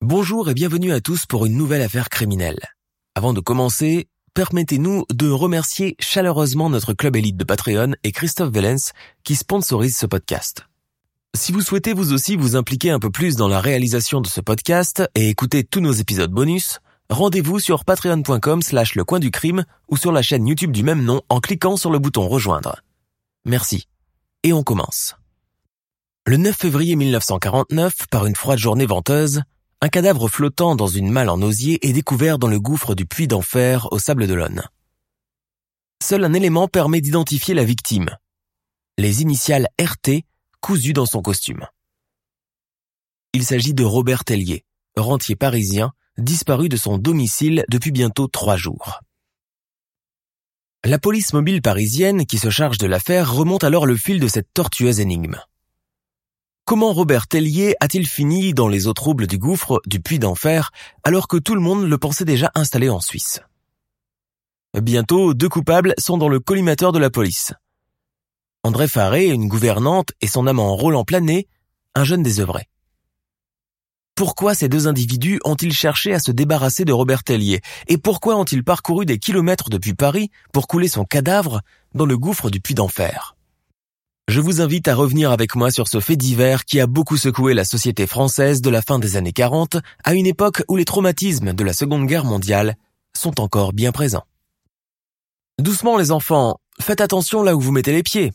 Bonjour et bienvenue à tous pour une nouvelle affaire criminelle. Avant de commencer, permettez-nous de remercier chaleureusement notre club élite de Patreon et Christophe Vellens qui sponsorise ce podcast. Si vous souhaitez vous aussi vous impliquer un peu plus dans la réalisation de ce podcast et écouter tous nos épisodes bonus, rendez-vous sur patreon.com slash le coin du crime ou sur la chaîne YouTube du même nom en cliquant sur le bouton rejoindre. Merci. Et on commence. Le 9 février 1949, par une froide journée venteuse, un cadavre flottant dans une malle en osier est découvert dans le gouffre du puits d'enfer au Sable d'Olonne. Seul un élément permet d'identifier la victime. Les initiales RT cousues dans son costume. Il s'agit de Robert Tellier, rentier parisien, disparu de son domicile depuis bientôt trois jours. La police mobile parisienne qui se charge de l'affaire remonte alors le fil de cette tortueuse énigme. Comment Robert Tellier a-t-il fini dans les eaux troubles du gouffre du puits d'enfer alors que tout le monde le pensait déjà installé en Suisse? Bientôt, deux coupables sont dans le collimateur de la police. André Faré, une gouvernante, et son amant Roland Plané, un jeune désœuvré. Pourquoi ces deux individus ont-ils cherché à se débarrasser de Robert Tellier? Et pourquoi ont-ils parcouru des kilomètres depuis Paris pour couler son cadavre dans le gouffre du puits d'enfer? Je vous invite à revenir avec moi sur ce fait divers qui a beaucoup secoué la société française de la fin des années 40 à une époque où les traumatismes de la Seconde Guerre mondiale sont encore bien présents. Doucement les enfants, faites attention là où vous mettez les pieds.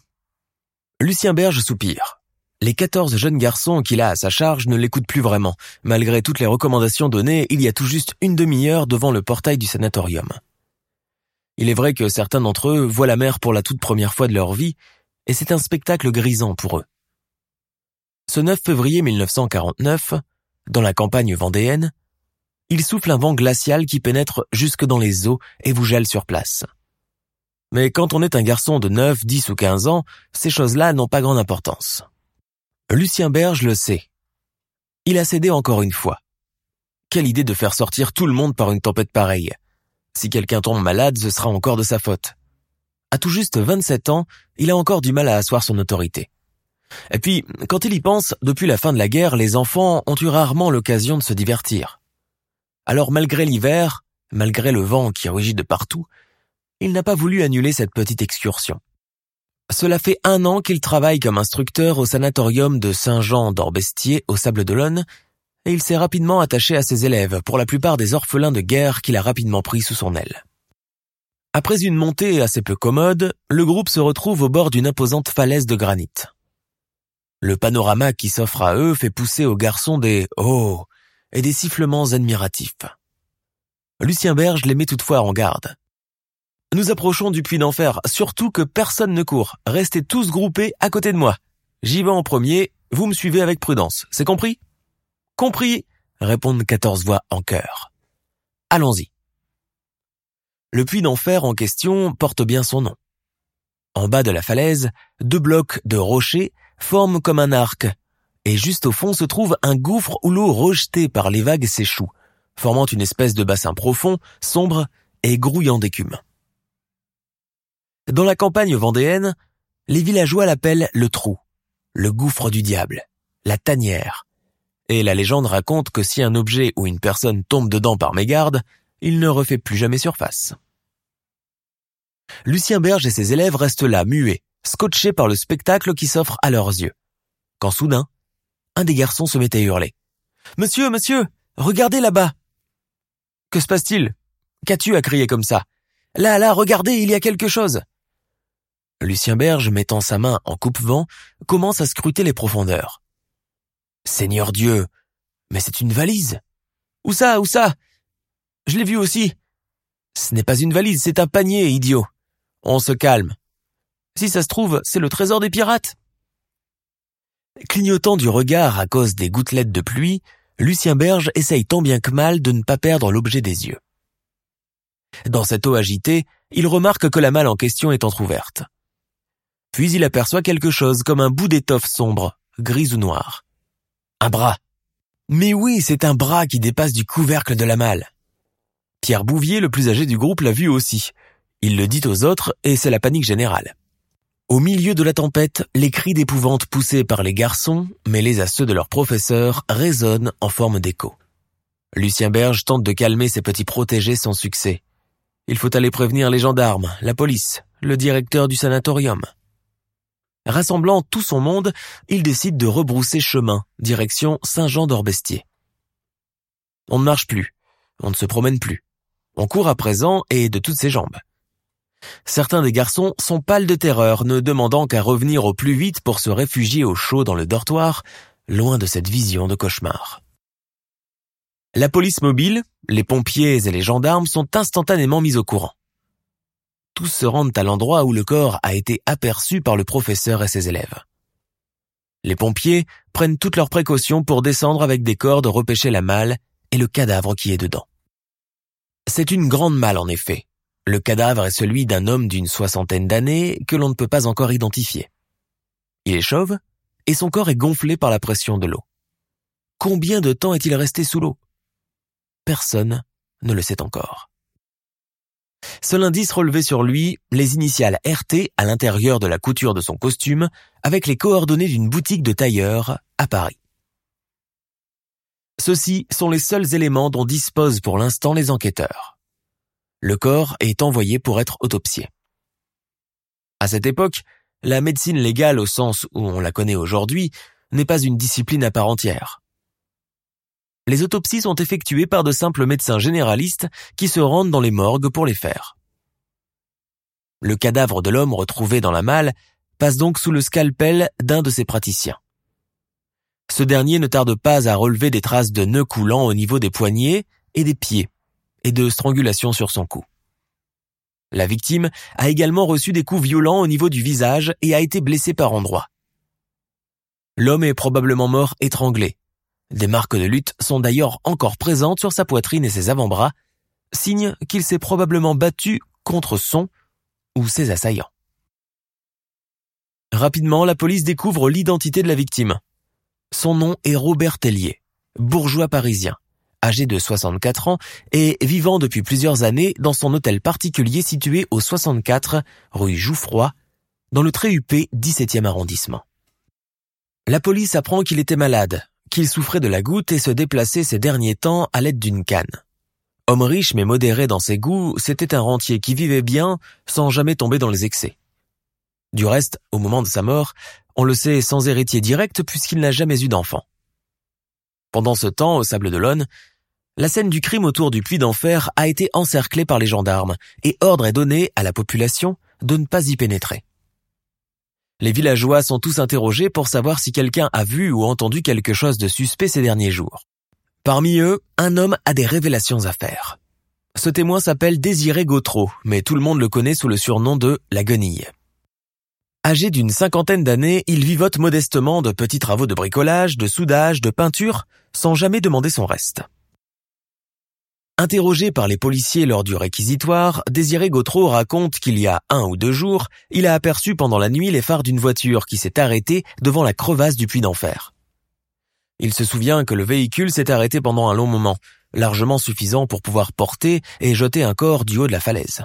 Lucien Berge soupire. Les 14 jeunes garçons qu'il a à sa charge ne l'écoutent plus vraiment, malgré toutes les recommandations données il y a tout juste une demi-heure devant le portail du sanatorium. Il est vrai que certains d'entre eux voient la mer pour la toute première fois de leur vie, et c'est un spectacle grisant pour eux. Ce 9 février 1949, dans la campagne vendéenne, il souffle un vent glacial qui pénètre jusque dans les eaux et vous gèle sur place. Mais quand on est un garçon de 9, 10 ou 15 ans, ces choses-là n'ont pas grande importance. Lucien Berge le sait. Il a cédé encore une fois. Quelle idée de faire sortir tout le monde par une tempête pareille. Si quelqu'un tombe malade, ce sera encore de sa faute. À tout juste 27 ans, il a encore du mal à asseoir son autorité. Et puis, quand il y pense, depuis la fin de la guerre, les enfants ont eu rarement l'occasion de se divertir. Alors malgré l'hiver, malgré le vent qui rugit de partout, il n'a pas voulu annuler cette petite excursion. Cela fait un an qu'il travaille comme instructeur au sanatorium de Saint-Jean d'Orbestier au Sable d'Olonne, et il s'est rapidement attaché à ses élèves, pour la plupart des orphelins de guerre qu'il a rapidement pris sous son aile. Après une montée assez peu commode, le groupe se retrouve au bord d'une imposante falaise de granit. Le panorama qui s'offre à eux fait pousser aux garçons des oh et des sifflements admiratifs. Lucien Berge les met toutefois en garde. Nous approchons du puits d'enfer, surtout que personne ne court. Restez tous groupés à côté de moi. J'y vais en premier, vous me suivez avec prudence. C'est compris? Compris répondent quatorze voix en chœur. Allons-y. Le puits d'enfer en question porte bien son nom. En bas de la falaise, deux blocs de rochers forment comme un arc, et juste au fond se trouve un gouffre où l'eau rejetée par les vagues s'échoue, formant une espèce de bassin profond, sombre et grouillant d'écume. Dans la campagne vendéenne, les villageois l'appellent le trou, le gouffre du diable, la tanière. Et la légende raconte que si un objet ou une personne tombe dedans par mégarde, il ne refait plus jamais surface. Lucien Berge et ses élèves restent là, muets, scotchés par le spectacle qui s'offre à leurs yeux. Quand soudain, un des garçons se met à hurler. Monsieur, monsieur, regardez là-bas. Que se passe-t-il? Qu'as-tu à crier comme ça? Là, là, regardez, il y a quelque chose. Lucien Berge, mettant sa main en coupe-vent, commence à scruter les profondeurs. Seigneur Dieu, mais c'est une valise. Où ça, où ça? Je l'ai vu aussi. Ce n'est pas une valise, c'est un panier, idiot. On se calme. Si ça se trouve, c'est le trésor des pirates. Clignotant du regard à cause des gouttelettes de pluie, Lucien Berge essaye tant bien que mal de ne pas perdre l'objet des yeux. Dans cette eau agitée, il remarque que la malle en question est entr'ouverte. Puis il aperçoit quelque chose comme un bout d'étoffe sombre, grise ou noire. Un bras. Mais oui, c'est un bras qui dépasse du couvercle de la malle. Pierre Bouvier, le plus âgé du groupe, l'a vu aussi. Il le dit aux autres et c'est la panique générale. Au milieu de la tempête, les cris d'épouvante poussés par les garçons, mêlés à ceux de leurs professeurs, résonnent en forme d'écho. Lucien Berge tente de calmer ses petits protégés sans succès. Il faut aller prévenir les gendarmes, la police, le directeur du sanatorium. Rassemblant tout son monde, il décide de rebrousser chemin, direction Saint-Jean-d'Orbestier. On ne marche plus, on ne se promène plus. On court à présent et de toutes ses jambes. Certains des garçons sont pâles de terreur, ne demandant qu'à revenir au plus vite pour se réfugier au chaud dans le dortoir, loin de cette vision de cauchemar. La police mobile, les pompiers et les gendarmes sont instantanément mis au courant. Tous se rendent à l'endroit où le corps a été aperçu par le professeur et ses élèves. Les pompiers prennent toutes leurs précautions pour descendre avec des cordes repêcher la malle et le cadavre qui est dedans. C'est une grande malle en effet. Le cadavre est celui d'un homme d'une soixantaine d'années que l'on ne peut pas encore identifier. Il est chauve et son corps est gonflé par la pression de l'eau. Combien de temps est-il resté sous l'eau? Personne ne le sait encore. Seul indice relevé sur lui, les initiales RT à l'intérieur de la couture de son costume, avec les coordonnées d'une boutique de tailleur à Paris. Ceux-ci sont les seuls éléments dont disposent pour l'instant les enquêteurs. Le corps est envoyé pour être autopsié. À cette époque, la médecine légale au sens où on la connaît aujourd'hui n'est pas une discipline à part entière. Les autopsies sont effectuées par de simples médecins généralistes qui se rendent dans les morgues pour les faire. Le cadavre de l'homme retrouvé dans la malle passe donc sous le scalpel d'un de ses praticiens. Ce dernier ne tarde pas à relever des traces de nœuds coulants au niveau des poignets et des pieds, et de strangulation sur son cou. La victime a également reçu des coups violents au niveau du visage et a été blessé par endroits. L'homme est probablement mort étranglé. Des marques de lutte sont d'ailleurs encore présentes sur sa poitrine et ses avant-bras, signe qu'il s'est probablement battu contre son ou ses assaillants. Rapidement, la police découvre l'identité de la victime. Son nom est Robert Tellier, bourgeois parisien, âgé de 64 ans et vivant depuis plusieurs années dans son hôtel particulier situé au 64 rue Jouffroy, dans le très huppé 17e arrondissement. La police apprend qu'il était malade, qu'il souffrait de la goutte et se déplaçait ces derniers temps à l'aide d'une canne. Homme riche mais modéré dans ses goûts, c'était un rentier qui vivait bien sans jamais tomber dans les excès. Du reste, au moment de sa mort, on le sait sans héritier direct puisqu'il n'a jamais eu d'enfant. Pendant ce temps, au Sable d'Olonne, la scène du crime autour du puits d'enfer a été encerclée par les gendarmes et ordre est donné à la population de ne pas y pénétrer. Les villageois sont tous interrogés pour savoir si quelqu'un a vu ou entendu quelque chose de suspect ces derniers jours. Parmi eux, un homme a des révélations à faire. Ce témoin s'appelle Désiré Gautreau, mais tout le monde le connaît sous le surnom de la guenille. Âgé d'une cinquantaine d'années, il vivote modestement de petits travaux de bricolage, de soudage, de peinture, sans jamais demander son reste. Interrogé par les policiers lors du réquisitoire, Désiré Gautreau raconte qu'il y a un ou deux jours, il a aperçu pendant la nuit les phares d'une voiture qui s'est arrêtée devant la crevasse du puits d'enfer. Il se souvient que le véhicule s'est arrêté pendant un long moment, largement suffisant pour pouvoir porter et jeter un corps du haut de la falaise.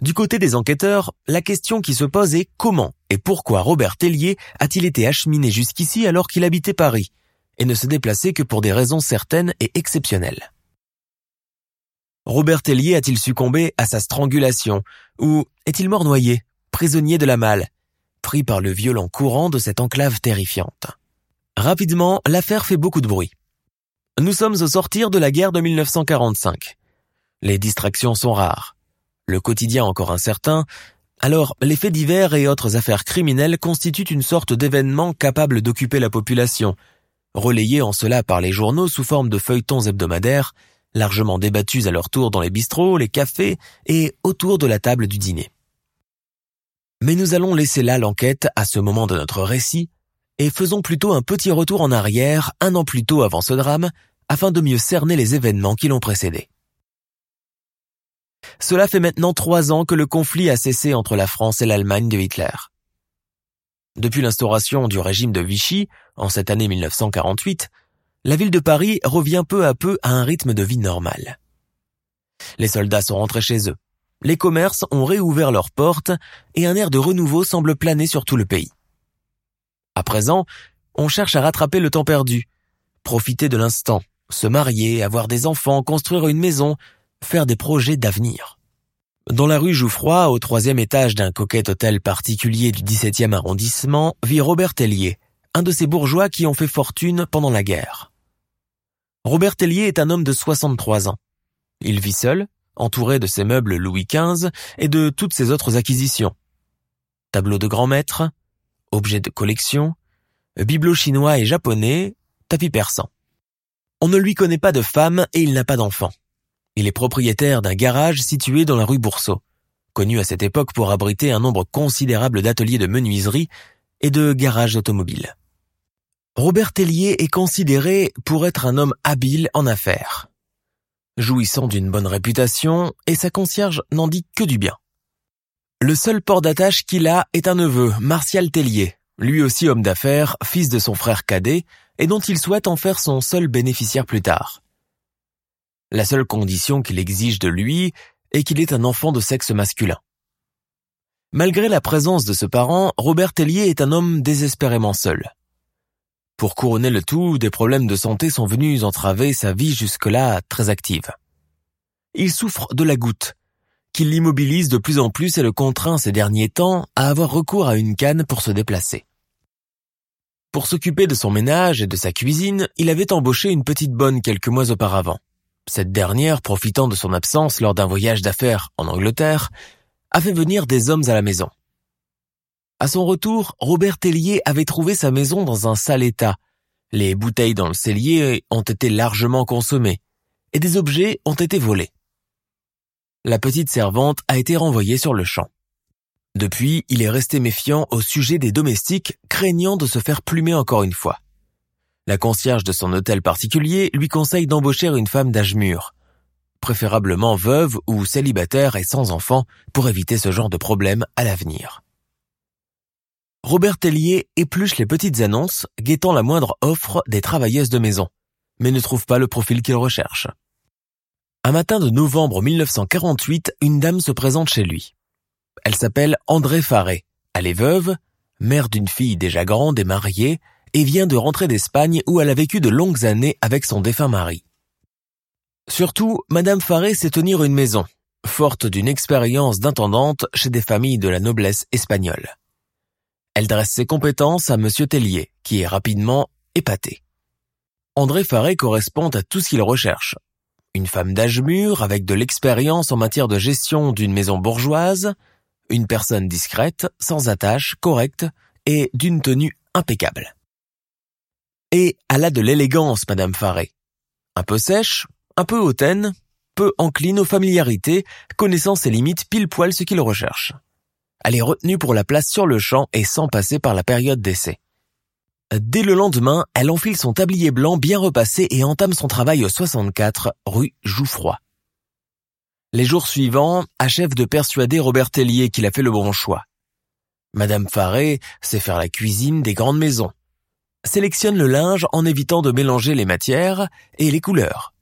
Du côté des enquêteurs, la question qui se pose est comment et pourquoi Robert Tellier a-t-il été acheminé jusqu'ici alors qu'il habitait Paris et ne se déplaçait que pour des raisons certaines et exceptionnelles. Robert Tellier a-t-il succombé à sa strangulation ou est-il mort noyé, prisonnier de la malle, pris par le violent courant de cette enclave terrifiante? Rapidement, l'affaire fait beaucoup de bruit. Nous sommes au sortir de la guerre de 1945. Les distractions sont rares le quotidien encore incertain, alors les faits divers et autres affaires criminelles constituent une sorte d'événement capable d'occuper la population, relayé en cela par les journaux sous forme de feuilletons hebdomadaires, largement débattus à leur tour dans les bistrots, les cafés et autour de la table du dîner. Mais nous allons laisser là l'enquête à ce moment de notre récit et faisons plutôt un petit retour en arrière un an plus tôt avant ce drame, afin de mieux cerner les événements qui l'ont précédé. Cela fait maintenant trois ans que le conflit a cessé entre la France et l'Allemagne de Hitler. Depuis l'instauration du régime de Vichy, en cette année 1948, la ville de Paris revient peu à peu à un rythme de vie normal. Les soldats sont rentrés chez eux, les commerces ont réouvert leurs portes et un air de renouveau semble planer sur tout le pays. À présent, on cherche à rattraper le temps perdu, profiter de l'instant, se marier, avoir des enfants, construire une maison, faire des projets d'avenir. Dans la rue Jouffroy, au troisième étage d'un coquet hôtel particulier du 17e arrondissement, vit Robert Tellier, un de ces bourgeois qui ont fait fortune pendant la guerre. Robert Tellier est un homme de 63 ans. Il vit seul, entouré de ses meubles Louis XV et de toutes ses autres acquisitions. Tableaux de grand maître, objets de collection, bibelots chinois et japonais, tapis persan. On ne lui connaît pas de femme et il n'a pas d'enfant. Il est propriétaire d'un garage situé dans la rue Boursault, connu à cette époque pour abriter un nombre considérable d'ateliers de menuiserie et de garages automobiles. Robert Tellier est considéré pour être un homme habile en affaires. Jouissant d'une bonne réputation, et sa concierge n'en dit que du bien. Le seul port d'attache qu'il a est un neveu, Martial Tellier, lui aussi homme d'affaires, fils de son frère cadet, et dont il souhaite en faire son seul bénéficiaire plus tard. La seule condition qu'il exige de lui est qu'il ait un enfant de sexe masculin. Malgré la présence de ce parent, Robert Tellier est un homme désespérément seul. Pour couronner le tout, des problèmes de santé sont venus entraver sa vie jusque-là très active. Il souffre de la goutte, qui l'immobilise de plus en plus et le contraint ces derniers temps à avoir recours à une canne pour se déplacer. Pour s'occuper de son ménage et de sa cuisine, il avait embauché une petite bonne quelques mois auparavant. Cette dernière, profitant de son absence lors d'un voyage d'affaires en Angleterre, a fait venir des hommes à la maison. À son retour, Robert Tellier avait trouvé sa maison dans un sale état. Les bouteilles dans le cellier ont été largement consommées et des objets ont été volés. La petite servante a été renvoyée sur le champ. Depuis, il est resté méfiant au sujet des domestiques, craignant de se faire plumer encore une fois. La concierge de son hôtel particulier lui conseille d'embaucher une femme d'âge mûr, préférablement veuve ou célibataire et sans enfant pour éviter ce genre de problème à l'avenir. Robert Tellier épluche les petites annonces, guettant la moindre offre des travailleuses de maison, mais ne trouve pas le profil qu'il recherche. Un matin de novembre 1948, une dame se présente chez lui. Elle s'appelle André Faré. Elle est veuve, mère d'une fille déjà grande et mariée, et vient de rentrer d'Espagne où elle a vécu de longues années avec son défunt mari. Surtout, Madame Faré sait tenir une maison, forte d'une expérience d'intendante chez des familles de la noblesse espagnole. Elle dresse ses compétences à Monsieur Tellier, qui est rapidement épaté. André Faré correspond à tout ce qu'il recherche. Une femme d'âge mûr avec de l'expérience en matière de gestion d'une maison bourgeoise, une personne discrète, sans attache, correcte et d'une tenue impeccable. Et elle a de l'élégance, Madame Faré. Un peu sèche, un peu hautaine, peu encline aux familiarités, connaissant ses limites pile poil ce qu'il recherche. Elle est retenue pour la place sur le champ et sans passer par la période d'essai. Dès le lendemain, elle enfile son tablier blanc bien repassé et entame son travail au 64 rue Jouffroy. Les jours suivants achèvent de persuader Robert Tellier qu'il a fait le bon choix. Madame Faré sait faire la cuisine des grandes maisons sélectionne le linge en évitant de mélanger les matières et les couleurs.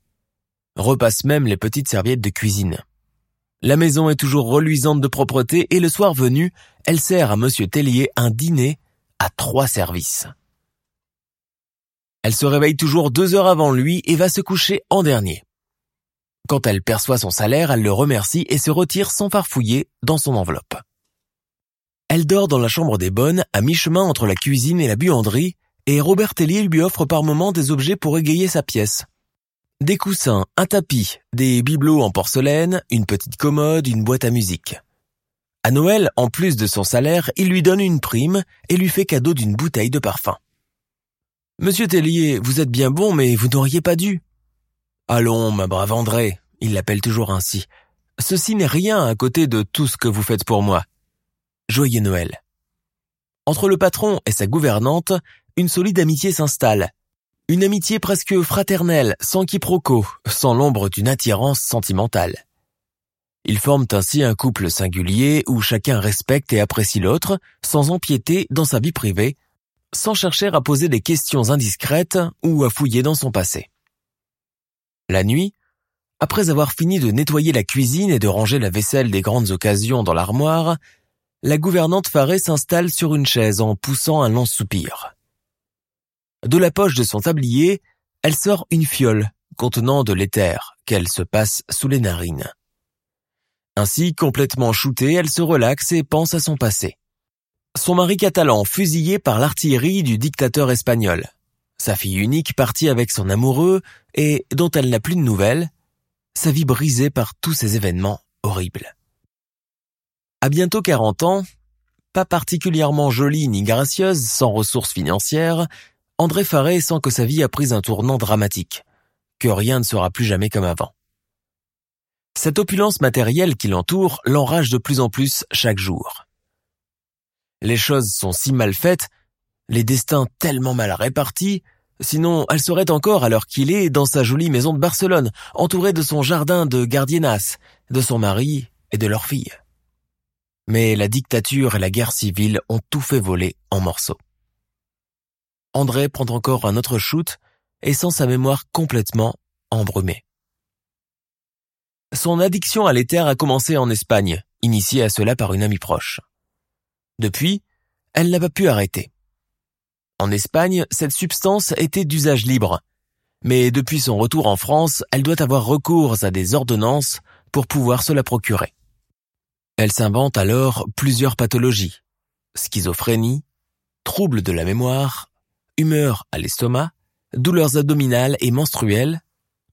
Repasse même les petites serviettes de cuisine. La maison est toujours reluisante de propreté et le soir venu, elle sert à monsieur Tellier un dîner à trois services. Elle se réveille toujours deux heures avant lui et va se coucher en dernier. Quand elle perçoit son salaire, elle le remercie et se retire sans farfouiller dans son enveloppe. Elle dort dans la chambre des bonnes, à mi-chemin entre la cuisine et la buanderie, et Robert Tellier lui offre par moments des objets pour égayer sa pièce. Des coussins, un tapis, des bibelots en porcelaine, une petite commode, une boîte à musique. À Noël, en plus de son salaire, il lui donne une prime et lui fait cadeau d'une bouteille de parfum. Monsieur Tellier, vous êtes bien bon, mais vous n'auriez pas dû. Allons, ma brave André, il l'appelle toujours ainsi. Ceci n'est rien à côté de tout ce que vous faites pour moi. Joyeux Noël. Entre le patron et sa gouvernante, une solide amitié s'installe. Une amitié presque fraternelle, sans quiproquo, sans l'ombre d'une attirance sentimentale. Ils forment ainsi un couple singulier où chacun respecte et apprécie l'autre, sans empiéter dans sa vie privée, sans chercher à poser des questions indiscrètes ou à fouiller dans son passé. La nuit, après avoir fini de nettoyer la cuisine et de ranger la vaisselle des grandes occasions dans l'armoire, la gouvernante Faré s'installe sur une chaise en poussant un long soupir. De la poche de son tablier, elle sort une fiole contenant de l'éther qu'elle se passe sous les narines. Ainsi, complètement shootée, elle se relaxe et pense à son passé. Son mari catalan fusillé par l'artillerie du dictateur espagnol. Sa fille unique partie avec son amoureux et dont elle n'a plus de nouvelles. Sa vie brisée par tous ces événements horribles. À bientôt 40 ans, pas particulièrement jolie ni gracieuse, sans ressources financières, André Faré sent que sa vie a pris un tournant dramatique, que rien ne sera plus jamais comme avant. Cette opulence matérielle qui l'entoure l'enrage de plus en plus chaque jour. Les choses sont si mal faites, les destins tellement mal répartis, sinon elle serait encore à l'heure qu'il est dans sa jolie maison de Barcelone, entourée de son jardin de gardienas, de son mari et de leur fille. Mais la dictature et la guerre civile ont tout fait voler en morceaux. André prend encore un autre shoot et sent sa mémoire complètement embrumée. Son addiction à l'éther a commencé en Espagne, initiée à cela par une amie proche. Depuis, elle n'a pas pu arrêter. En Espagne, cette substance était d'usage libre. Mais depuis son retour en France, elle doit avoir recours à des ordonnances pour pouvoir se la procurer. Elle s'invente alors plusieurs pathologies. Schizophrénie, troubles de la mémoire, humeur à l'estomac, douleurs abdominales et menstruelles,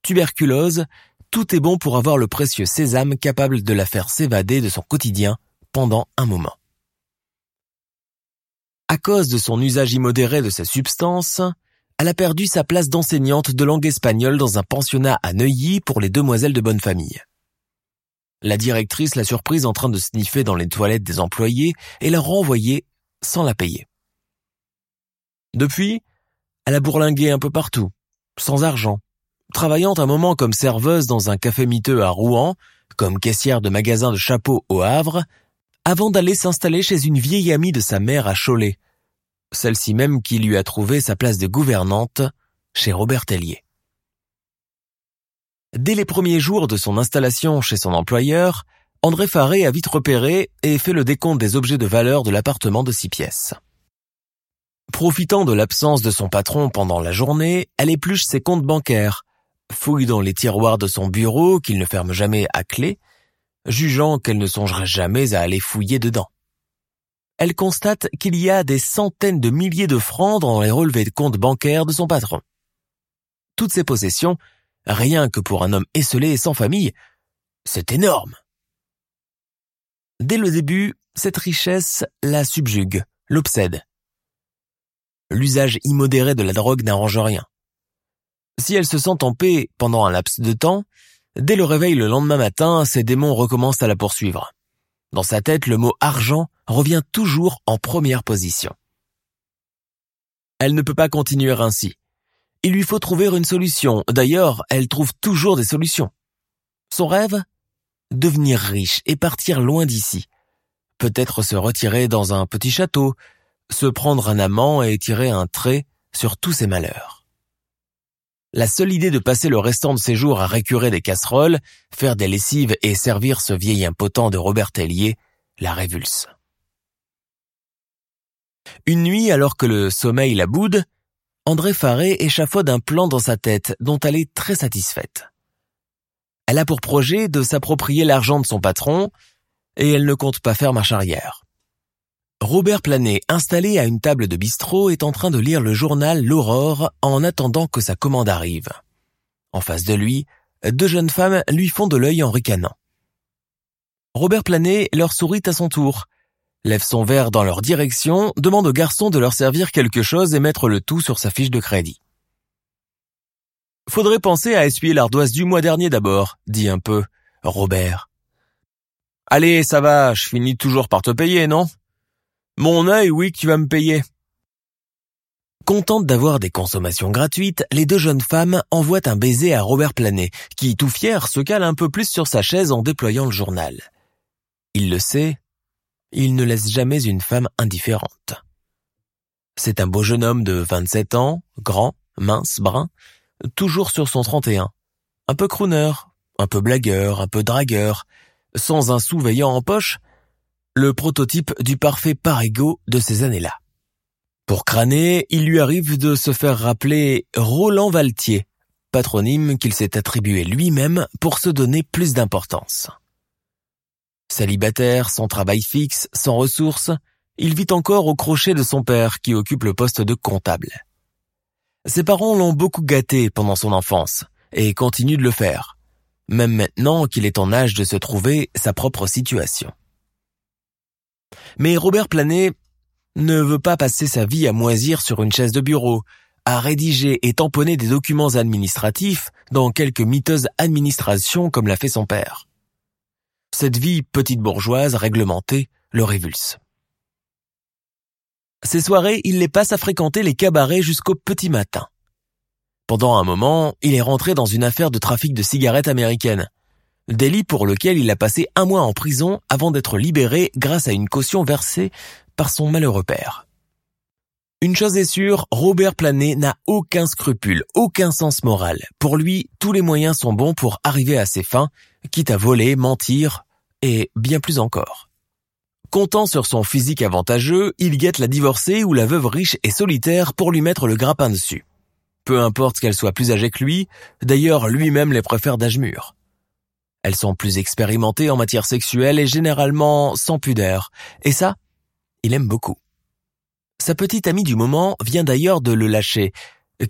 tuberculose, tout est bon pour avoir le précieux sésame capable de la faire s'évader de son quotidien pendant un moment. À cause de son usage immodéré de cette substance, elle a perdu sa place d'enseignante de langue espagnole dans un pensionnat à Neuilly pour les demoiselles de bonne famille. La directrice l'a surprise en train de sniffer dans les toilettes des employés et l'a renvoyée sans la payer. Depuis, elle a bourlingué un peu partout, sans argent, travaillant un moment comme serveuse dans un café miteux à Rouen, comme caissière de magasin de chapeaux au Havre, avant d'aller s'installer chez une vieille amie de sa mère à Cholet, celle-ci même qui lui a trouvé sa place de gouvernante chez Robert Tellier. Dès les premiers jours de son installation chez son employeur, André Faré a vite repéré et fait le décompte des objets de valeur de l'appartement de six pièces. Profitant de l'absence de son patron pendant la journée, elle épluche ses comptes bancaires, fouille dans les tiroirs de son bureau qu'il ne ferme jamais à clé, jugeant qu'elle ne songerait jamais à aller fouiller dedans. Elle constate qu'il y a des centaines de milliers de francs dans les relevés de compte bancaires de son patron. Toutes ces possessions, rien que pour un homme esselé et sans famille, c'est énorme. Dès le début, cette richesse la subjugue, l'obsède. L'usage immodéré de la drogue n'arrange rien. Si elle se sent en paix pendant un laps de temps, Dès le réveil le lendemain matin, ses démons recommencent à la poursuivre. Dans sa tête, le mot argent revient toujours en première position. Elle ne peut pas continuer ainsi. Il lui faut trouver une solution. D'ailleurs, elle trouve toujours des solutions. Son rêve? Devenir riche et partir loin d'ici. Peut-être se retirer dans un petit château, se prendre un amant et tirer un trait sur tous ses malheurs. La seule idée de passer le restant de ses jours à récurer des casseroles, faire des lessives et servir ce vieil impotent de Robert Tellier la révulse. Une nuit, alors que le sommeil la boude, André Faré échafaude un plan dans sa tête dont elle est très satisfaite. Elle a pour projet de s'approprier l'argent de son patron et elle ne compte pas faire marche arrière. Robert Planet, installé à une table de bistrot, est en train de lire le journal L'Aurore en attendant que sa commande arrive. En face de lui, deux jeunes femmes lui font de l'œil en ricanant. Robert Planet leur sourit à son tour, lève son verre dans leur direction, demande au garçon de leur servir quelque chose et mettre le tout sur sa fiche de crédit. Faudrait penser à essuyer l'ardoise du mois dernier d'abord, dit un peu Robert. Allez, ça va, je finis toujours par te payer, non? Mon œil, oui, tu vas me payer. Contente d'avoir des consommations gratuites, les deux jeunes femmes envoient un baiser à Robert Planet, qui, tout fier, se cale un peu plus sur sa chaise en déployant le journal. Il le sait, il ne laisse jamais une femme indifférente. C'est un beau jeune homme de 27 ans, grand, mince, brun, toujours sur son 31. Un peu crooner, un peu blagueur, un peu dragueur, sans un sous en poche, le prototype du parfait parigo de ces années-là. Pour crâner, il lui arrive de se faire rappeler Roland Valtier, patronyme qu'il s'est attribué lui-même pour se donner plus d'importance. Célibataire, sans travail fixe, sans ressources, il vit encore au crochet de son père qui occupe le poste de comptable. Ses parents l'ont beaucoup gâté pendant son enfance et continuent de le faire, même maintenant qu'il est en âge de se trouver sa propre situation. Mais Robert Planet ne veut pas passer sa vie à moisir sur une chaise de bureau, à rédiger et tamponner des documents administratifs dans quelques miteuses administrations comme l'a fait son père. Cette vie petite bourgeoise réglementée le révulse. Ces soirées, il les passe à fréquenter les cabarets jusqu'au petit matin. Pendant un moment, il est rentré dans une affaire de trafic de cigarettes américaines, délit pour lequel il a passé un mois en prison avant d'être libéré grâce à une caution versée par son malheureux père. Une chose est sûre, Robert Planet n'a aucun scrupule, aucun sens moral. Pour lui, tous les moyens sont bons pour arriver à ses fins, quitte à voler, mentir, et bien plus encore. Comptant sur son physique avantageux, il guette la divorcée ou la veuve riche et solitaire pour lui mettre le grappin dessus. Peu importe qu'elle soit plus âgée que lui, d'ailleurs lui-même les préfère d'âge mûr. Elles sont plus expérimentées en matière sexuelle et généralement sans pudeur. Et ça, il aime beaucoup. Sa petite amie du moment vient d'ailleurs de le lâcher,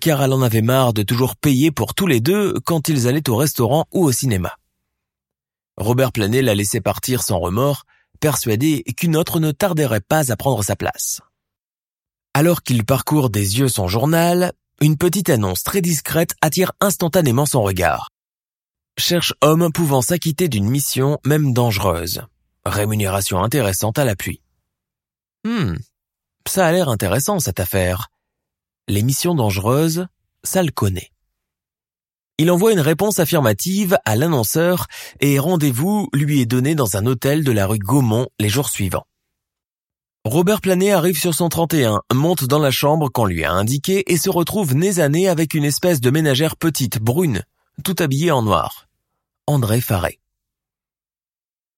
car elle en avait marre de toujours payer pour tous les deux quand ils allaient au restaurant ou au cinéma. Robert Planet l'a laissé partir sans remords, persuadé qu'une autre ne tarderait pas à prendre sa place. Alors qu'il parcourt des yeux son journal, une petite annonce très discrète attire instantanément son regard. Cherche homme pouvant s'acquitter d'une mission même dangereuse. Rémunération intéressante à l'appui. Hmm, ça a l'air intéressant cette affaire. Les missions dangereuses, ça le connaît. Il envoie une réponse affirmative à l'annonceur et rendez-vous lui est donné dans un hôtel de la rue Gaumont les jours suivants. Robert Planet arrive sur son 31, monte dans la chambre qu'on lui a indiqué et se retrouve nez à nez avec une espèce de ménagère petite, brune, tout habillée en noir. André Faré.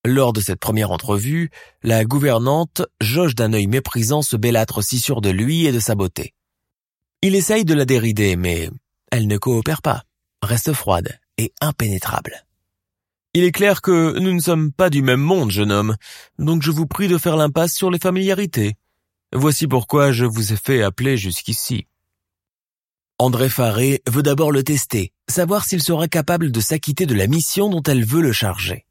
Lors de cette première entrevue, la gouvernante jauge d'un œil méprisant ce bellâtre si sûr de lui et de sa beauté. Il essaye de la dérider, mais elle ne coopère pas, reste froide et impénétrable. Il est clair que nous ne sommes pas du même monde, jeune homme, donc je vous prie de faire l'impasse sur les familiarités. Voici pourquoi je vous ai fait appeler jusqu'ici. André Faré veut d'abord le tester, savoir s'il sera capable de s'acquitter de la mission dont elle veut le charger.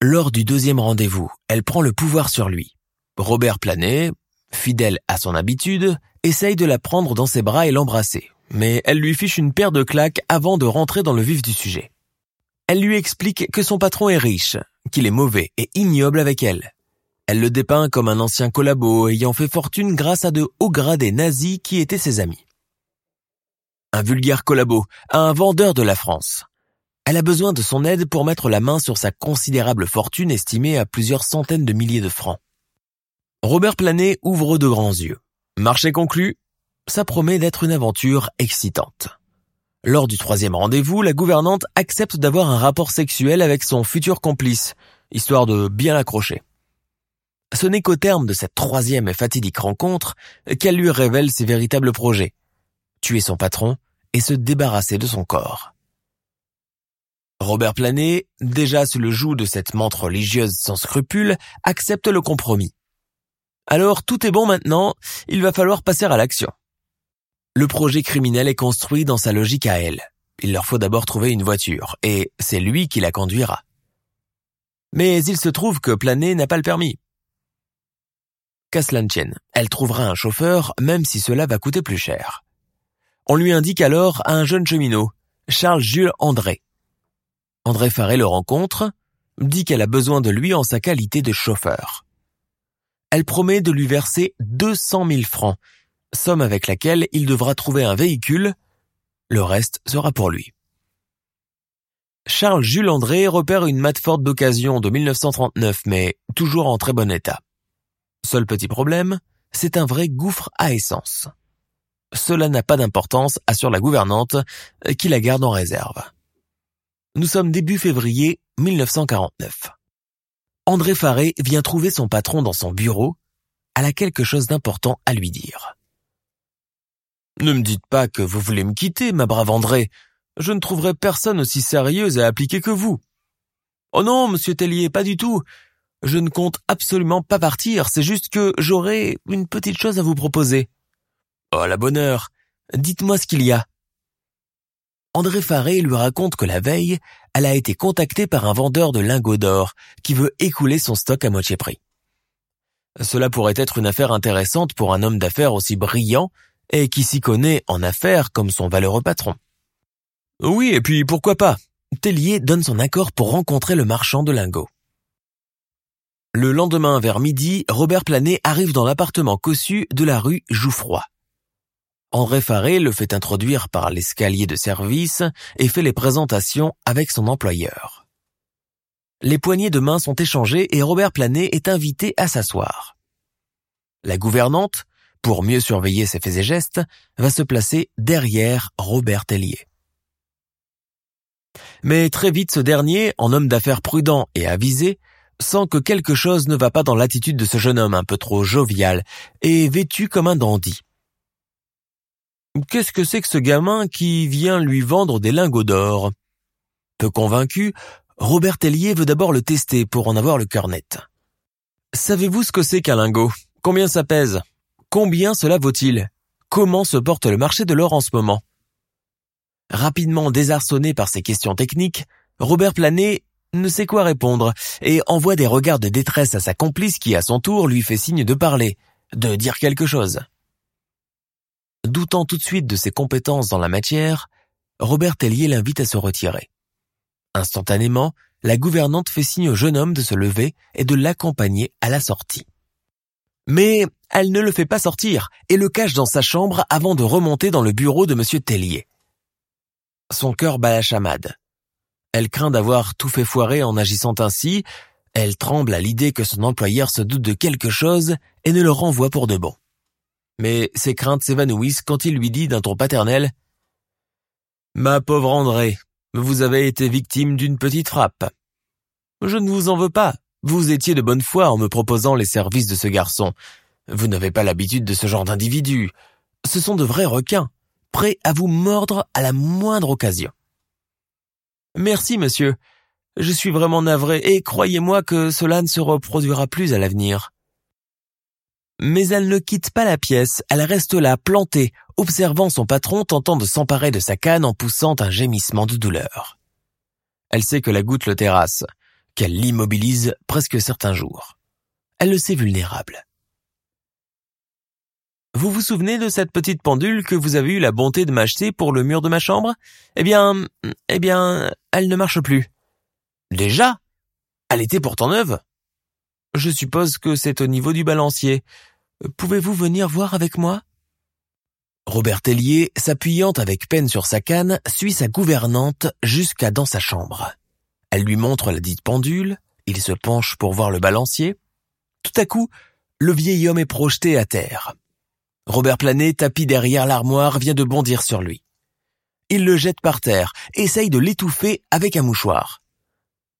Lors du deuxième rendez-vous, elle prend le pouvoir sur lui. Robert Planet, fidèle à son habitude, essaye de la prendre dans ses bras et l'embrasser, mais elle lui fiche une paire de claques avant de rentrer dans le vif du sujet. Elle lui explique que son patron est riche, qu'il est mauvais et ignoble avec elle. Elle le dépeint comme un ancien collabo ayant fait fortune grâce à de hauts gradés nazis qui étaient ses amis. Un vulgaire collabo, un vendeur de la France. Elle a besoin de son aide pour mettre la main sur sa considérable fortune estimée à plusieurs centaines de milliers de francs. Robert Planet ouvre de grands yeux. Marché conclu, ça promet d'être une aventure excitante. Lors du troisième rendez-vous, la gouvernante accepte d'avoir un rapport sexuel avec son futur complice, histoire de bien l'accrocher. Ce n'est qu'au terme de cette troisième et fatidique rencontre qu'elle lui révèle ses véritables projets. Tuer son patron et se débarrasser de son corps. Robert Planet, déjà sous le joug de cette menthe religieuse sans scrupules, accepte le compromis. Alors tout est bon maintenant, il va falloir passer à l'action. Le projet criminel est construit dans sa logique à elle. Il leur faut d'abord trouver une voiture, et c'est lui qui la conduira. Mais il se trouve que Planet n'a pas le permis. Qu'à elle trouvera un chauffeur, même si cela va coûter plus cher. On lui indique alors un jeune cheminot, Charles Jules André, André Faré le rencontre, dit qu'elle a besoin de lui en sa qualité de chauffeur. Elle promet de lui verser 200 000 francs, somme avec laquelle il devra trouver un véhicule. Le reste sera pour lui. Charles Jules André repère une Matford d'occasion de 1939, mais toujours en très bon état. Seul petit problème, c'est un vrai gouffre à essence. Cela n'a pas d'importance, assure la gouvernante, qui la garde en réserve. Nous sommes début février 1949. André Faré vient trouver son patron dans son bureau, elle a quelque chose d'important à lui dire. Ne me dites pas que vous voulez me quitter, ma brave André. Je ne trouverai personne aussi sérieuse et appliquée que vous. Oh non, monsieur Tellier, pas du tout. Je ne compte absolument pas partir, c'est juste que j'aurai une petite chose à vous proposer. Oh, la bonne heure. Dites-moi ce qu'il y a. André Faré lui raconte que la veille, elle a été contactée par un vendeur de lingots d'or qui veut écouler son stock à moitié prix. Cela pourrait être une affaire intéressante pour un homme d'affaires aussi brillant et qui s'y connaît en affaires comme son valeureux patron. Oui, et puis pourquoi pas? Tellier donne son accord pour rencontrer le marchand de lingots. Le lendemain vers midi, Robert Planet arrive dans l'appartement cossu de la rue Jouffroy. André Faré le fait introduire par l'escalier de service et fait les présentations avec son employeur. Les poignées de main sont échangées et Robert Planet est invité à s'asseoir. La gouvernante, pour mieux surveiller ses faits et gestes, va se placer derrière Robert Tellier. Mais très vite ce dernier, en homme d'affaires prudent et avisé, sent que quelque chose ne va pas dans l'attitude de ce jeune homme un peu trop jovial et vêtu comme un dandy. Qu'est-ce que c'est que ce gamin qui vient lui vendre des lingots d'or? Peu convaincu, Robert Tellier veut d'abord le tester pour en avoir le cœur net. Savez-vous ce que c'est qu'un lingot? Combien ça pèse? Combien cela vaut-il? Comment se porte le marché de l'or en ce moment? Rapidement désarçonné par ces questions techniques, Robert Planet ne sait quoi répondre et envoie des regards de détresse à sa complice qui à son tour lui fait signe de parler, de dire quelque chose. Doutant tout de suite de ses compétences dans la matière, Robert Tellier l'invite à se retirer. Instantanément, la gouvernante fait signe au jeune homme de se lever et de l'accompagner à la sortie. Mais elle ne le fait pas sortir et le cache dans sa chambre avant de remonter dans le bureau de M. Tellier. Son cœur bat la chamade. Elle craint d'avoir tout fait foirer en agissant ainsi, elle tremble à l'idée que son employeur se doute de quelque chose et ne le renvoie pour de bon. Mais ses craintes s'évanouissent quand il lui dit d'un ton paternel « Ma pauvre André, vous avez été victime d'une petite frappe. Je ne vous en veux pas, vous étiez de bonne foi en me proposant les services de ce garçon. Vous n'avez pas l'habitude de ce genre d'individus. Ce sont de vrais requins, prêts à vous mordre à la moindre occasion. Merci, monsieur. Je suis vraiment navré et croyez-moi que cela ne se reproduira plus à l'avenir. Mais elle ne quitte pas la pièce, elle reste là, plantée, observant son patron tentant de s'emparer de sa canne en poussant un gémissement de douleur. Elle sait que la goutte le terrasse, qu'elle l'immobilise presque certains jours. Elle le sait vulnérable. Vous vous souvenez de cette petite pendule que vous avez eu la bonté de m'acheter pour le mur de ma chambre? Eh bien, eh bien, elle ne marche plus. Déjà? Elle était pourtant neuve. Je suppose que c'est au niveau du balancier. Pouvez-vous venir voir avec moi? Robert Tellier, s'appuyant avec peine sur sa canne, suit sa gouvernante jusqu'à dans sa chambre. Elle lui montre la dite pendule, il se penche pour voir le balancier. Tout à coup, le vieil homme est projeté à terre. Robert Planet, tapis derrière l'armoire, vient de bondir sur lui. Il le jette par terre, essaye de l'étouffer avec un mouchoir.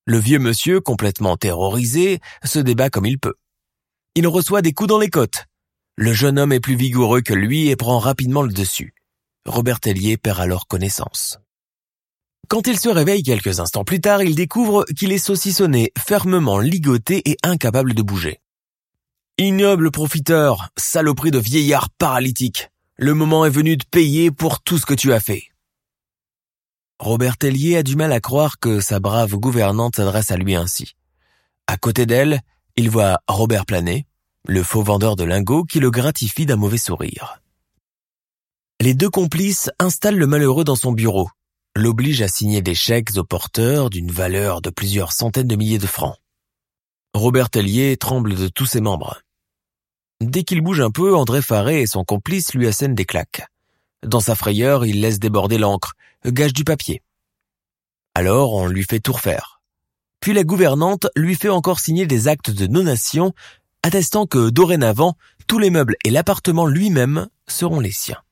Le vieux monsieur, complètement terrorisé, se débat comme il peut. Il reçoit des coups dans les côtes. Le jeune homme est plus vigoureux que lui et prend rapidement le dessus. Robert Tellier perd alors connaissance. Quand il se réveille quelques instants plus tard, il découvre qu'il est saucissonné, fermement ligoté et incapable de bouger. Ignoble profiteur, saloperie de vieillard paralytique. Le moment est venu de payer pour tout ce que tu as fait. Robert Tellier a du mal à croire que sa brave gouvernante s'adresse à lui ainsi. À côté d'elle, il voit Robert Planet, le faux vendeur de lingots qui le gratifie d'un mauvais sourire. Les deux complices installent le malheureux dans son bureau, l'obligent à signer des chèques aux porteurs d'une valeur de plusieurs centaines de milliers de francs. Robert Tellier tremble de tous ses membres. Dès qu'il bouge un peu, André Faré et son complice lui assènent des claques. Dans sa frayeur, il laisse déborder l'encre, gage du papier. Alors on lui fait tout refaire. Puis la gouvernante lui fait encore signer des actes de donation, attestant que dorénavant, tous les meubles et l'appartement lui-même seront les siens.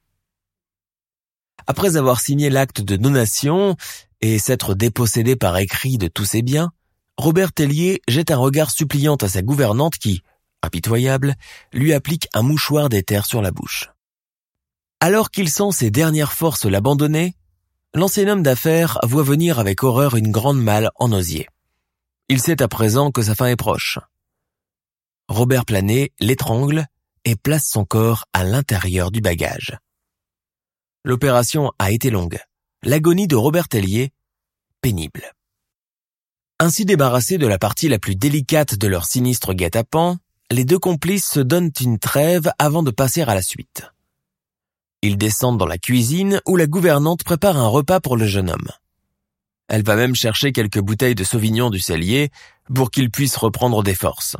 Après avoir signé l'acte de donation et s'être dépossédé par écrit de tous ses biens, Robert Tellier jette un regard suppliant à sa gouvernante qui, impitoyable, lui applique un mouchoir d'éther sur la bouche. Alors qu'il sent ses dernières forces l'abandonner, l'ancien homme d'affaires voit venir avec horreur une grande malle en osier. Il sait à présent que sa fin est proche. Robert Planet l'étrangle et place son corps à l'intérieur du bagage. L'opération a été longue. L'agonie de Robert Tellier, pénible. Ainsi débarrassés de la partie la plus délicate de leur sinistre guet-apens, les deux complices se donnent une trêve avant de passer à la suite. Ils descendent dans la cuisine où la gouvernante prépare un repas pour le jeune homme. Elle va même chercher quelques bouteilles de sauvignon du cellier pour qu'il puisse reprendre des forces.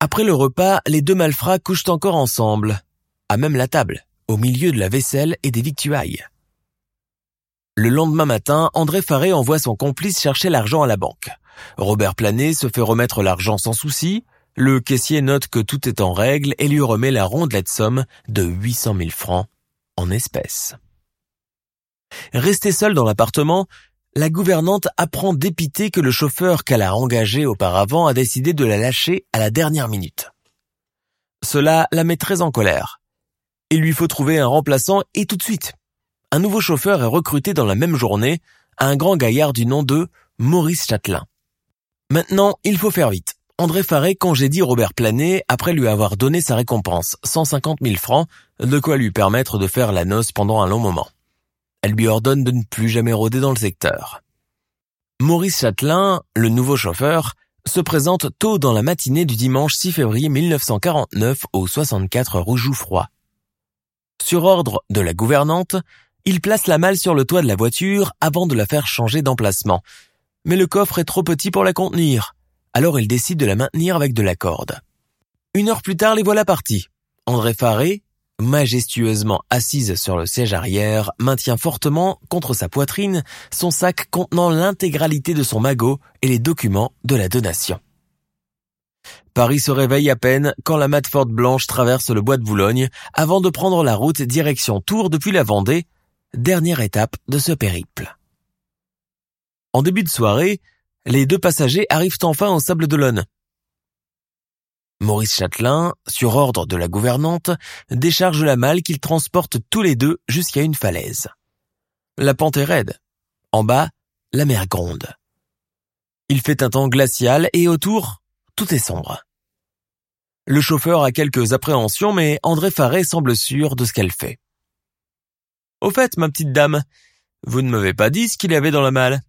Après le repas, les deux malfrats couchent encore ensemble, à même la table, au milieu de la vaisselle et des victuailles. Le lendemain matin, André Faré envoie son complice chercher l'argent à la banque. Robert Planet se fait remettre l'argent sans souci, le caissier note que tout est en règle et lui remet la rondelette somme de 800 000 francs en espèces. Restée seule dans l'appartement, la gouvernante apprend dépité que le chauffeur qu'elle a engagé auparavant a décidé de la lâcher à la dernière minute. Cela la met très en colère. Il lui faut trouver un remplaçant et tout de suite un nouveau chauffeur est recruté dans la même journée, un grand gaillard du nom de Maurice Châtelain. Maintenant, il faut faire vite. André Faré congédie Robert Planet après lui avoir donné sa récompense, 150 000 francs, de quoi lui permettre de faire la noce pendant un long moment. Elle lui ordonne de ne plus jamais rôder dans le secteur. Maurice Châtelain, le nouveau chauffeur, se présente tôt dans la matinée du dimanche 6 février 1949 au 64 rue. Sur ordre de la gouvernante, il place la malle sur le toit de la voiture avant de la faire changer d'emplacement. Mais le coffre est trop petit pour la contenir. Alors il décide de la maintenir avec de la corde. Une heure plus tard, les voilà partis. André Faré, majestueusement assise sur le siège arrière, maintient fortement contre sa poitrine son sac contenant l'intégralité de son magot et les documents de la donation. Paris se réveille à peine quand la Matford blanche traverse le bois de Boulogne avant de prendre la route direction Tours depuis la Vendée dernière étape de ce périple. En début de soirée, les deux passagers arrivent enfin au Sable d'Olonne. Maurice Châtelain, sur ordre de la gouvernante, décharge la malle qu'ils transportent tous les deux jusqu'à une falaise. La pente est raide. En bas, la mer gronde. Il fait un temps glacial et autour, tout est sombre. Le chauffeur a quelques appréhensions, mais André Faré semble sûr de ce qu'elle fait. Au fait, ma petite dame, vous ne m'avez pas dit ce qu'il y avait dans la malle?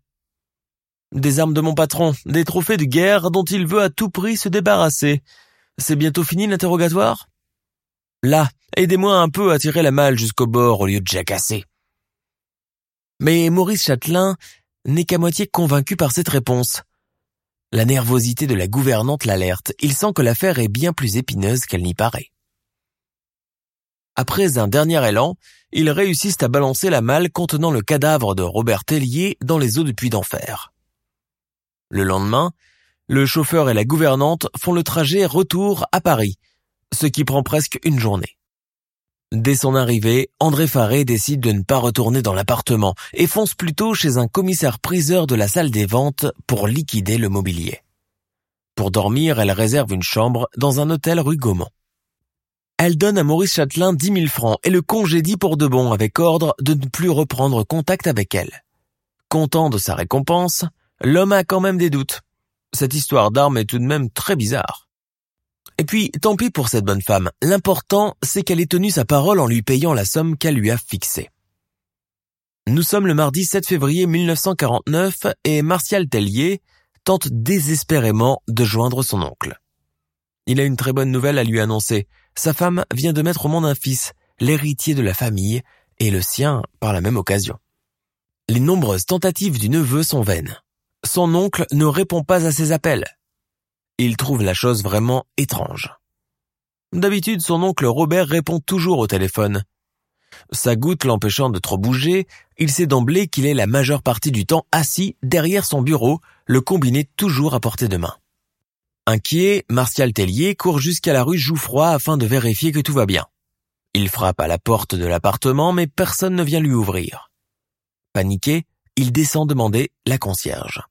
Des armes de mon patron, des trophées de guerre dont il veut à tout prix se débarrasser. C'est bientôt fini l'interrogatoire? Là, aidez-moi un peu à tirer la malle jusqu'au bord au lieu de jacasser. Mais Maurice Châtelain n'est qu'à moitié convaincu par cette réponse. La nervosité de la gouvernante l'alerte. Il sent que l'affaire est bien plus épineuse qu'elle n'y paraît. Après un dernier élan, ils réussissent à balancer la malle contenant le cadavre de Robert Tellier dans les eaux du puits d'enfer. Le lendemain, le chauffeur et la gouvernante font le trajet retour à Paris, ce qui prend presque une journée. Dès son arrivée, André Faré décide de ne pas retourner dans l'appartement et fonce plutôt chez un commissaire-priseur de la salle des ventes pour liquider le mobilier. Pour dormir, elle réserve une chambre dans un hôtel rue Gaumont. Elle donne à Maurice Châtelain dix mille francs et le congédie pour de bon avec ordre de ne plus reprendre contact avec elle. Content de sa récompense, l'homme a quand même des doutes. Cette histoire d'armes est tout de même très bizarre. Et puis, tant pis pour cette bonne femme. L'important, c'est qu'elle ait tenu sa parole en lui payant la somme qu'elle lui a fixée. Nous sommes le mardi 7 février 1949 et Martial Tellier tente désespérément de joindre son oncle. Il a une très bonne nouvelle à lui annoncer. Sa femme vient de mettre au monde un fils, l'héritier de la famille, et le sien par la même occasion. Les nombreuses tentatives du neveu sont vaines. Son oncle ne répond pas à ses appels. Il trouve la chose vraiment étrange. D'habitude, son oncle Robert répond toujours au téléphone. Sa goutte l'empêchant de trop bouger, il sait d'emblée qu'il est la majeure partie du temps assis derrière son bureau, le combiné toujours à portée de main. Inquiet, Martial Tellier court jusqu'à la rue Jouffroy afin de vérifier que tout va bien. Il frappe à la porte de l'appartement, mais personne ne vient lui ouvrir. Paniqué, il descend demander la concierge.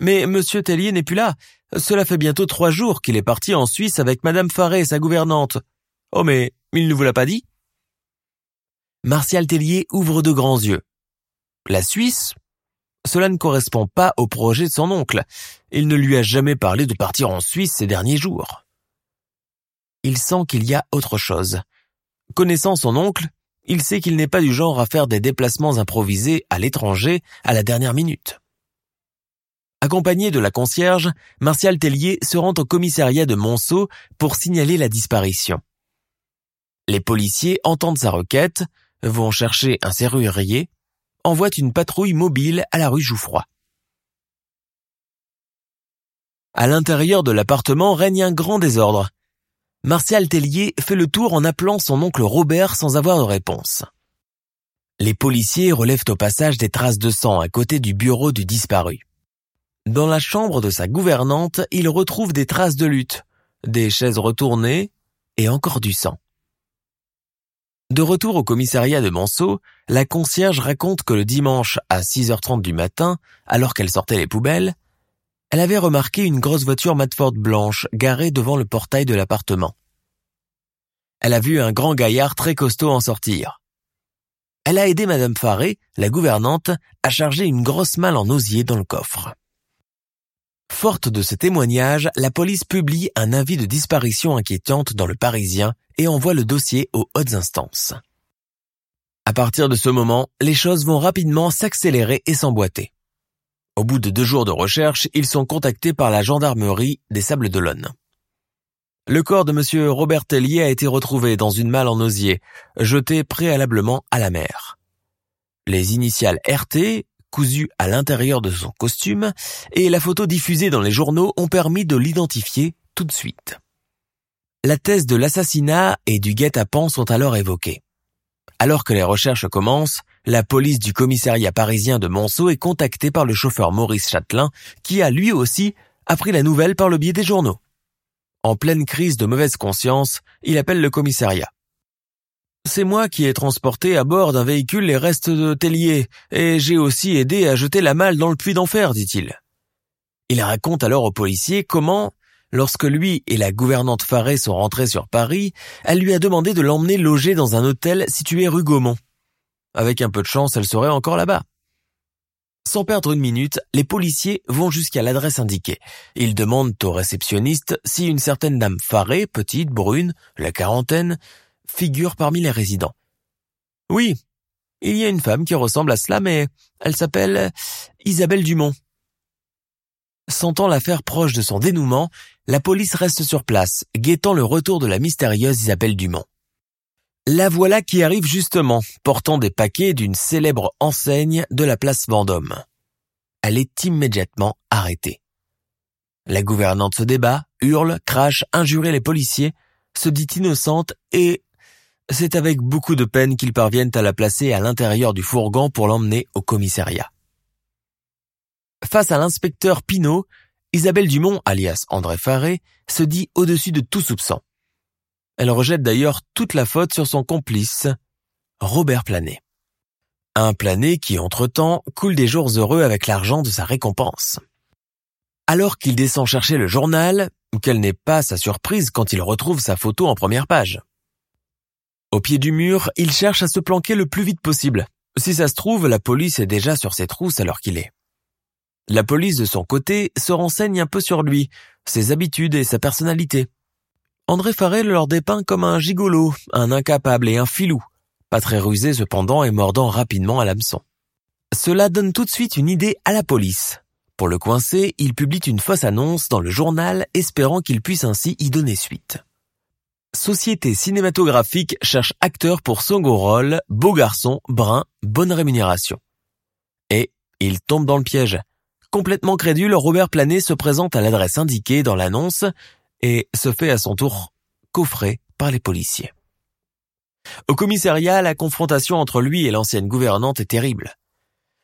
Mais monsieur Tellier n'est plus là. Cela fait bientôt trois jours qu'il est parti en Suisse avec madame Faré, sa gouvernante. Oh mais, il ne vous l'a pas dit? Martial Tellier ouvre de grands yeux. La Suisse? Cela ne correspond pas au projet de son oncle. Il ne lui a jamais parlé de partir en Suisse ces derniers jours. Il sent qu'il y a autre chose. Connaissant son oncle, il sait qu'il n'est pas du genre à faire des déplacements improvisés à l'étranger à la dernière minute. Accompagné de la concierge, Martial Tellier se rend au commissariat de Monceau pour signaler la disparition. Les policiers entendent sa requête, vont chercher un serrurier, envoient une patrouille mobile à la rue Jouffroy. À l'intérieur de l'appartement règne un grand désordre. Martial Tellier fait le tour en appelant son oncle Robert sans avoir de réponse. Les policiers relèvent au passage des traces de sang à côté du bureau du disparu. Dans la chambre de sa gouvernante, ils retrouvent des traces de lutte, des chaises retournées et encore du sang. De retour au commissariat de Manceau, la concierge raconte que le dimanche à 6h30 du matin, alors qu'elle sortait les poubelles, elle avait remarqué une grosse voiture Matford blanche garée devant le portail de l'appartement. Elle a vu un grand gaillard très costaud en sortir. Elle a aidé Madame Faré, la gouvernante, à charger une grosse malle en osier dans le coffre. Forte de ce témoignage, la police publie un avis de disparition inquiétante dans le Parisien et envoie le dossier aux hautes instances. À partir de ce moment, les choses vont rapidement s'accélérer et s'emboîter. Au bout de deux jours de recherche, ils sont contactés par la gendarmerie des Sables d'Olonne. Le corps de monsieur Robert Tellier a été retrouvé dans une malle en osier, jeté préalablement à la mer. Les initiales RT, cousues à l'intérieur de son costume, et la photo diffusée dans les journaux ont permis de l'identifier tout de suite. La thèse de l'assassinat et du guet-apens sont alors évoquées. Alors que les recherches commencent, la police du commissariat parisien de Monceau est contactée par le chauffeur Maurice Châtelain, qui a lui aussi appris la nouvelle par le biais des journaux. En pleine crise de mauvaise conscience, il appelle le commissariat. C'est moi qui ai transporté à bord d'un véhicule les restes de Tellier, et j'ai aussi aidé à jeter la malle dans le puits d'enfer, dit-il. Il raconte alors aux policiers comment, Lorsque lui et la gouvernante Faré sont rentrés sur Paris, elle lui a demandé de l'emmener loger dans un hôtel situé rue Gaumont. Avec un peu de chance, elle serait encore là-bas. Sans perdre une minute, les policiers vont jusqu'à l'adresse indiquée. Ils demandent au réceptionniste si une certaine dame Faré, petite, brune, la quarantaine, figure parmi les résidents. Oui, il y a une femme qui ressemble à cela, mais elle s'appelle Isabelle Dumont. Sentant l'affaire proche de son dénouement, la police reste sur place, guettant le retour de la mystérieuse Isabelle Dumont. La voilà qui arrive justement, portant des paquets d'une célèbre enseigne de la place Vendôme. Elle est immédiatement arrêtée. La gouvernante se débat, hurle, crache, injure les policiers, se dit innocente et c'est avec beaucoup de peine qu'ils parviennent à la placer à l'intérieur du fourgon pour l'emmener au commissariat. Face à l'inspecteur Pinault, Isabelle Dumont, alias André Faré, se dit au-dessus de tout soupçon. Elle rejette d'ailleurs toute la faute sur son complice, Robert Planet. Un Planet qui, entre-temps, coule des jours heureux avec l'argent de sa récompense. Alors qu'il descend chercher le journal, quelle n'est pas sa surprise quand il retrouve sa photo en première page. Au pied du mur, il cherche à se planquer le plus vite possible. Si ça se trouve, la police est déjà sur ses trousses alors qu'il est. La police, de son côté, se renseigne un peu sur lui, ses habitudes et sa personnalité. André Farrell leur dépeint comme un gigolo, un incapable et un filou, pas très rusé cependant et mordant rapidement à l'hameçon. Cela donne tout de suite une idée à la police. Pour le coincer, il publie une fausse annonce dans le journal espérant qu'il puisse ainsi y donner suite. Société cinématographique cherche acteur pour second rôle, beau garçon, brun, bonne rémunération. Et il tombe dans le piège. Complètement crédule, Robert Planet se présente à l'adresse indiquée dans l'annonce et se fait à son tour coffrés par les policiers. Au commissariat, la confrontation entre lui et l'ancienne gouvernante est terrible.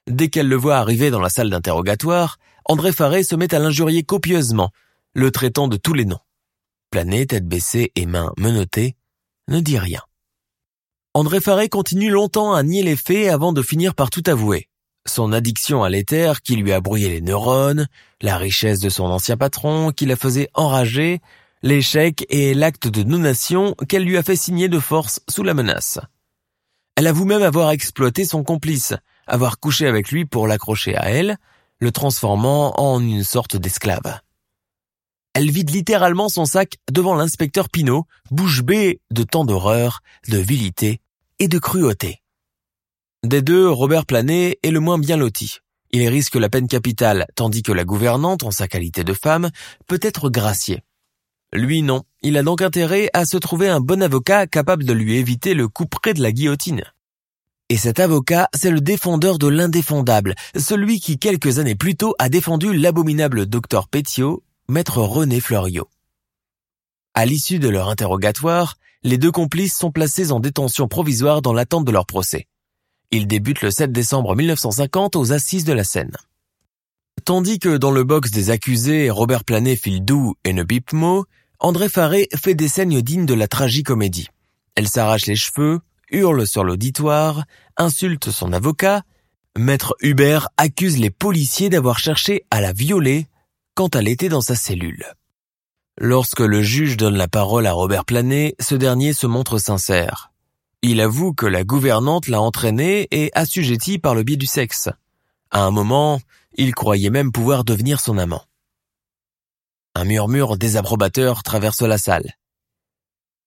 Dès qu'elle le voit arriver dans la salle d'interrogatoire, André Faré se met à l'injurier copieusement, le traitant de tous les noms. Plané, tête baissée et mains menottées, ne dit rien. André Faré continue longtemps à nier les faits avant de finir par tout avouer. Son addiction à l'éther qui lui a brouillé les neurones, la richesse de son ancien patron qui la faisait enrager, l'échec et l'acte de donation qu'elle lui a fait signer de force sous la menace. Elle avoue même avoir exploité son complice, avoir couché avec lui pour l'accrocher à elle, le transformant en une sorte d'esclave. Elle vide littéralement son sac devant l'inspecteur Pinault, bouche bée de tant d'horreur, de vilité et de cruauté. Des deux, Robert Planet est le moins bien loti. Il risque la peine capitale, tandis que la gouvernante, en sa qualité de femme, peut être graciée. Lui non, il a donc intérêt à se trouver un bon avocat capable de lui éviter le coup près de la guillotine. Et cet avocat, c'est le défendeur de l'indéfendable, celui qui quelques années plus tôt a défendu l'abominable docteur Pétiot, maître René Fleuriot. À l'issue de leur interrogatoire, les deux complices sont placés en détention provisoire dans l'attente de leur procès. Il débute le 7 décembre 1950 aux Assises de la Seine. Tandis que dans le box des accusés, Robert Planet file doux et ne bip mot, André Faré fait des scènes dignes de la tragicomédie. Elle s'arrache les cheveux, hurle sur l'auditoire, insulte son avocat. Maître Hubert accuse les policiers d'avoir cherché à la violer quand elle était dans sa cellule. Lorsque le juge donne la parole à Robert Planet, ce dernier se montre sincère. Il avoue que la gouvernante l'a entraîné et assujetti par le biais du sexe. À un moment, il croyait même pouvoir devenir son amant. Un murmure désapprobateur traverse la salle.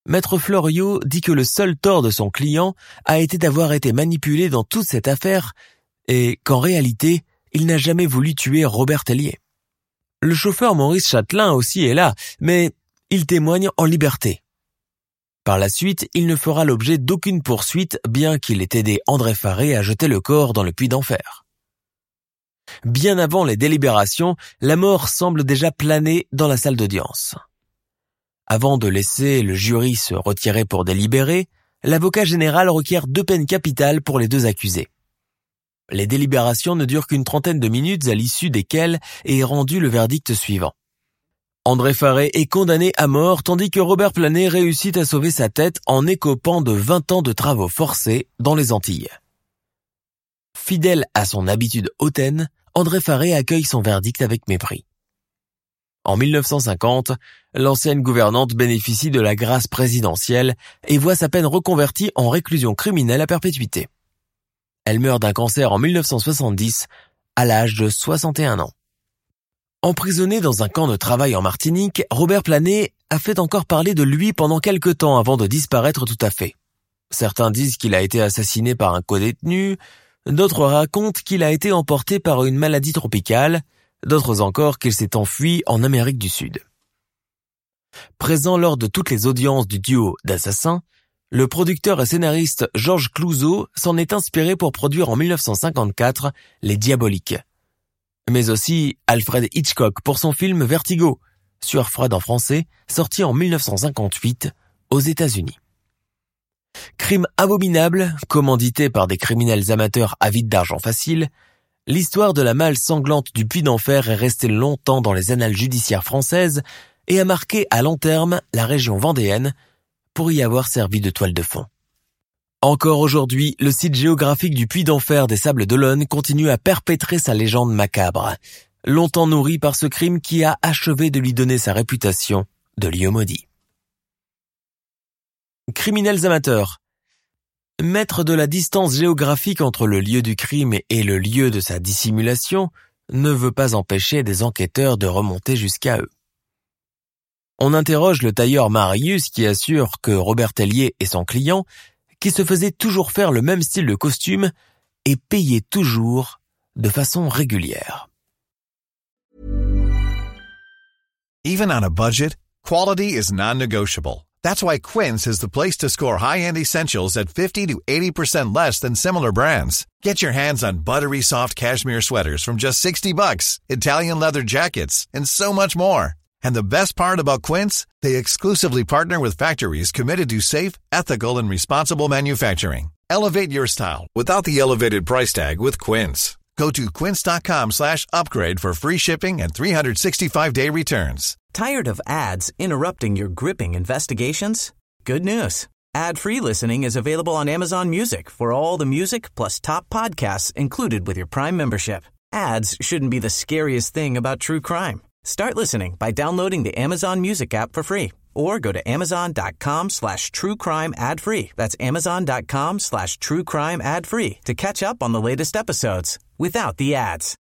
Maître Florio dit que le seul tort de son client a été d'avoir été manipulé dans toute cette affaire et qu'en réalité, il n'a jamais voulu tuer Robert Tellier. Le chauffeur Maurice Châtelain aussi est là, mais il témoigne en liberté. Par la suite, il ne fera l'objet d'aucune poursuite, bien qu'il ait aidé André Faré à jeter le corps dans le puits d'enfer. Bien avant les délibérations, la mort semble déjà planer dans la salle d'audience. Avant de laisser le jury se retirer pour délibérer, l'avocat général requiert deux peines capitales pour les deux accusés. Les délibérations ne durent qu'une trentaine de minutes à l'issue desquelles est rendu le verdict suivant. André Faré est condamné à mort tandis que Robert Planet réussit à sauver sa tête en écopant de 20 ans de travaux forcés dans les Antilles. Fidèle à son habitude hautaine, André Faré accueille son verdict avec mépris. En 1950, l'ancienne gouvernante bénéficie de la grâce présidentielle et voit sa peine reconvertie en réclusion criminelle à perpétuité. Elle meurt d'un cancer en 1970 à l'âge de 61 ans. Emprisonné dans un camp de travail en Martinique, Robert Planet a fait encore parler de lui pendant quelque temps avant de disparaître tout à fait. Certains disent qu'il a été assassiné par un co-détenu, d'autres racontent qu'il a été emporté par une maladie tropicale, d'autres encore qu'il s'est enfui en Amérique du Sud. Présent lors de toutes les audiences du duo d'assassins, le producteur et scénariste Georges Clouzot s'en est inspiré pour produire en 1954 Les Diaboliques, mais aussi Alfred Hitchcock pour son film Vertigo, Sueur froide en français, sorti en 1958 aux États-Unis. Crime abominable, commandité par des criminels amateurs avides d'argent facile, l'histoire de la malle sanglante du puits d'enfer est restée longtemps dans les annales judiciaires françaises et a marqué à long terme la région vendéenne pour y avoir servi de toile de fond. Encore aujourd'hui, le site géographique du Puy d'Enfer des Sables d'Olonne continue à perpétrer sa légende macabre, longtemps nourrie par ce crime qui a achevé de lui donner sa réputation de lieu maudit. Criminels amateurs. Mettre de la distance géographique entre le lieu du crime et le lieu de sa dissimulation ne veut pas empêcher des enquêteurs de remonter jusqu'à eux. On interroge le tailleur Marius qui assure que Robert Tellier et son client qui se faisait toujours faire le même style de costume et payait toujours de façon régulière. Even on a budget, quality is non-negotiable. That's why Quince is the place to score high-end essentials at 50 to 80% less than similar brands. Get your hands on buttery soft cashmere sweaters from just 60 bucks, Italian leather jackets, and so much more. And the best part about Quince, they exclusively partner with factories committed to safe, ethical, and responsible manufacturing. Elevate your style without the elevated price tag with Quince. Go to quince.com slash upgrade for free shipping and 365-day returns. Tired of ads interrupting your gripping investigations? Good news. Ad-free listening is available on Amazon Music for all the music plus top podcasts included with your Prime membership. Ads shouldn't be the scariest thing about true crime. Start listening by downloading the Amazon Music app for free or go to amazon.com slash true crime ad free. That's amazon.com slash true crime ad free to catch up on the latest episodes without the ads.